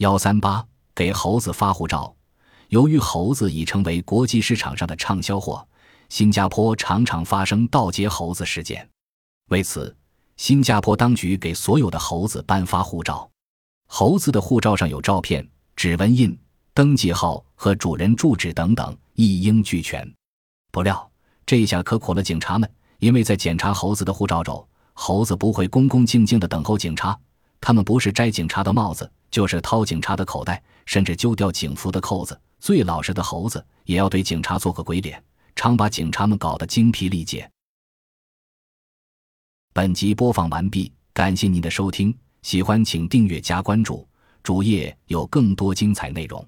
幺三八给猴子发护照，由于猴子已成为国际市场上的畅销货，新加坡常常发生盗劫猴子事件。为此，新加坡当局给所有的猴子颁发护照，猴子的护照上有照片、指纹印、登记号和主人住址等等，一应俱全。不料，这下可苦了警察们，因为在检查猴子的护照时，猴子不会恭恭敬敬地等候警察，他们不是摘警察的帽子，就是掏警察的口袋，甚至揪掉警服的扣子。最老实的猴子也要对警察做个鬼脸，常把警察们搞得精疲力竭。本集播放完毕，感谢您的收听，喜欢请订阅加关注，主页有更多精彩内容。